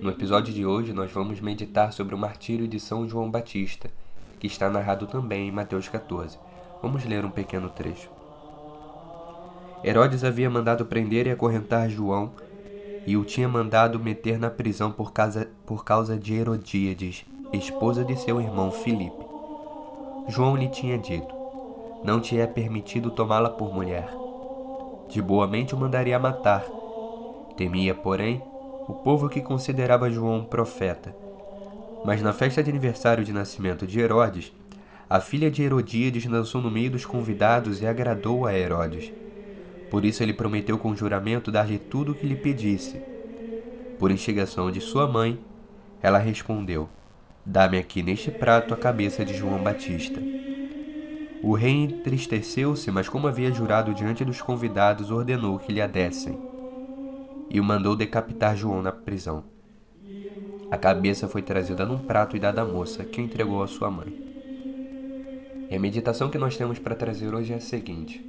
No episódio de hoje, nós vamos meditar sobre o martírio de São João Batista, que está narrado também em Mateus 14. Vamos ler um pequeno trecho. Herodes havia mandado prender e acorrentar João e o tinha mandado meter na prisão por causa, por causa de Herodíades, esposa de seu irmão Filipe. João lhe tinha dito: Não te é permitido tomá-la por mulher. De boa mente o mandaria matar. Temia, porém, o povo que considerava João profeta. Mas na festa de aniversário de nascimento de Herodes, a filha de Herodíades dançou no meio dos convidados e agradou a Herodes. Por isso ele prometeu com juramento dar-lhe tudo o que lhe pedisse. Por instigação de sua mãe, ela respondeu: Dá-me aqui neste prato a cabeça de João Batista. O rei entristeceu-se, mas como havia jurado diante dos convidados, ordenou que lhe a dessem e o mandou decapitar João na prisão. A cabeça foi trazida num prato e dada à moça, que o entregou à sua mãe. E a meditação que nós temos para trazer hoje é a seguinte: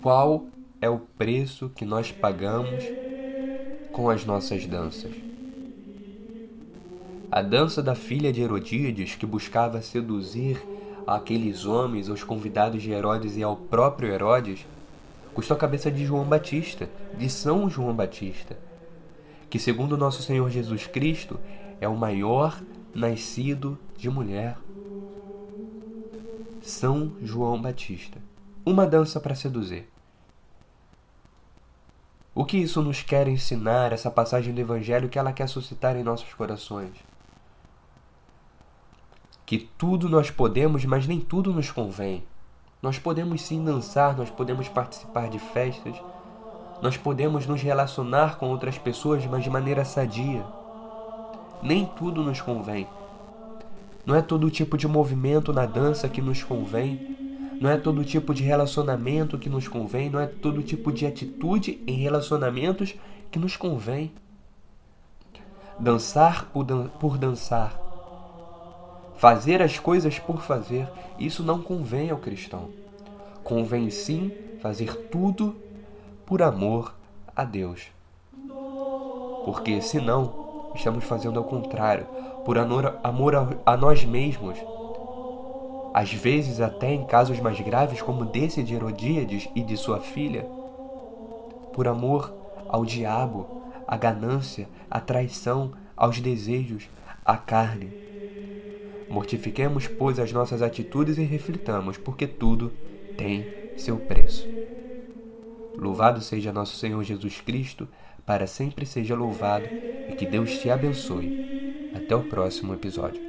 Qual é o preço que nós pagamos com as nossas danças? A dança da filha de Herodíades, que buscava seduzir aqueles homens, os convidados de Herodes e ao próprio Herodes, custou a cabeça de João Batista, de São João Batista, que, segundo nosso Senhor Jesus Cristo, é o maior nascido de mulher. São João Batista. Uma dança para seduzir. O que isso nos quer ensinar, essa passagem do Evangelho que ela quer suscitar em nossos corações? Que tudo nós podemos, mas nem tudo nos convém. Nós podemos sim dançar, nós podemos participar de festas, nós podemos nos relacionar com outras pessoas, mas de maneira sadia. Nem tudo nos convém. Não é todo tipo de movimento na dança que nos convém. Não é todo tipo de relacionamento que nos convém. Não é todo tipo de atitude em relacionamentos que nos convém. Dançar por, dan por dançar Fazer as coisas por fazer, isso não convém ao cristão. Convém sim fazer tudo por amor a Deus. Porque senão, estamos fazendo ao contrário, por amor, a nós mesmos. Às vezes, até em casos mais graves, como desse de Herodíades e de sua filha, por amor ao diabo, à ganância, à traição, aos desejos, à carne. Mortifiquemos, pois, as nossas atitudes e reflitamos, porque tudo tem seu preço. Louvado seja nosso Senhor Jesus Cristo, para sempre seja louvado e que Deus te abençoe. Até o próximo episódio.